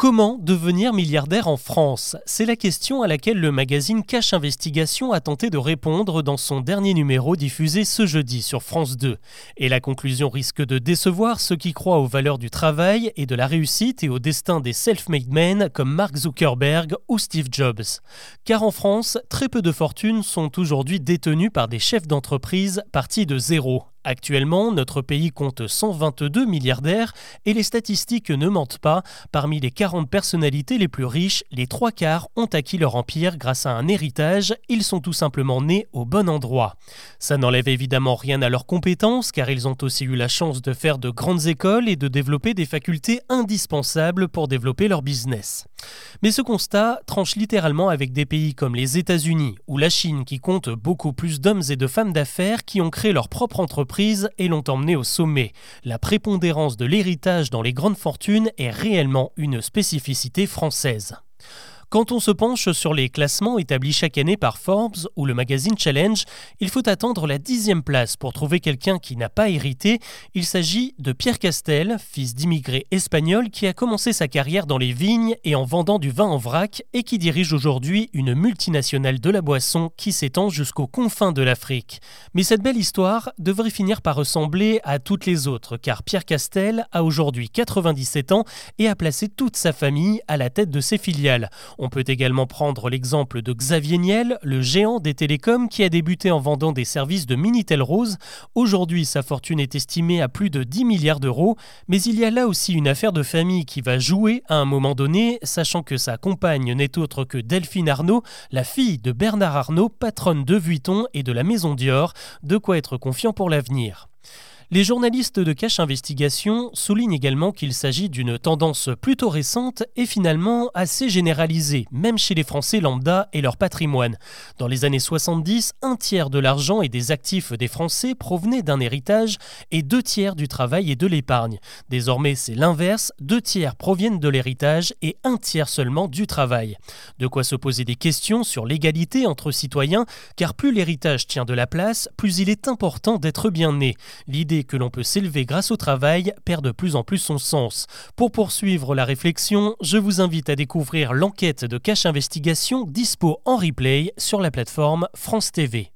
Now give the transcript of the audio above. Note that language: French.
Comment devenir milliardaire en France? C'est la question à laquelle le magazine Cash Investigation a tenté de répondre dans son dernier numéro diffusé ce jeudi sur France 2. Et la conclusion risque de décevoir ceux qui croient aux valeurs du travail et de la réussite et au destin des self-made men comme Mark Zuckerberg ou Steve Jobs. Car en France, très peu de fortunes sont aujourd'hui détenues par des chefs d'entreprise partis de zéro. Actuellement, notre pays compte 122 milliardaires et les statistiques ne mentent pas. Parmi les 40 personnalités les plus riches, les trois quarts ont acquis leur empire grâce à un héritage. Ils sont tout simplement nés au bon endroit. Ça n'enlève évidemment rien à leurs compétences car ils ont aussi eu la chance de faire de grandes écoles et de développer des facultés indispensables pour développer leur business. Mais ce constat tranche littéralement avec des pays comme les États-Unis ou la Chine qui comptent beaucoup plus d'hommes et de femmes d'affaires qui ont créé leur propre entreprise et l'ont emmené au sommet. La prépondérance de l'héritage dans les grandes fortunes est réellement une spécificité française. Quand on se penche sur les classements établis chaque année par Forbes ou le magazine Challenge, il faut attendre la dixième place pour trouver quelqu'un qui n'a pas hérité. Il s'agit de Pierre Castel, fils d'immigrés espagnols qui a commencé sa carrière dans les vignes et en vendant du vin en vrac et qui dirige aujourd'hui une multinationale de la boisson qui s'étend jusqu'aux confins de l'Afrique. Mais cette belle histoire devrait finir par ressembler à toutes les autres car Pierre Castel a aujourd'hui 97 ans et a placé toute sa famille à la tête de ses filiales. On peut également prendre l'exemple de Xavier Niel, le géant des télécoms qui a débuté en vendant des services de Minitel Rose. Aujourd'hui, sa fortune est estimée à plus de 10 milliards d'euros, mais il y a là aussi une affaire de famille qui va jouer à un moment donné, sachant que sa compagne n'est autre que Delphine Arnaud, la fille de Bernard Arnaud, patronne de Vuitton et de la Maison Dior, de quoi être confiant pour l'avenir. Les journalistes de Cache Investigation soulignent également qu'il s'agit d'une tendance plutôt récente et finalement assez généralisée, même chez les Français lambda et leur patrimoine. Dans les années 70, un tiers de l'argent et des actifs des Français provenaient d'un héritage et deux tiers du travail et de l'épargne. Désormais, c'est l'inverse, deux tiers proviennent de l'héritage et un tiers seulement du travail. De quoi se poser des questions sur l'égalité entre citoyens, car plus l'héritage tient de la place, plus il est important d'être bien né. L'idée que l'on peut s'élever grâce au travail perd de plus en plus son sens. Pour poursuivre la réflexion, je vous invite à découvrir l'enquête de Cache Investigation dispo en replay sur la plateforme France TV.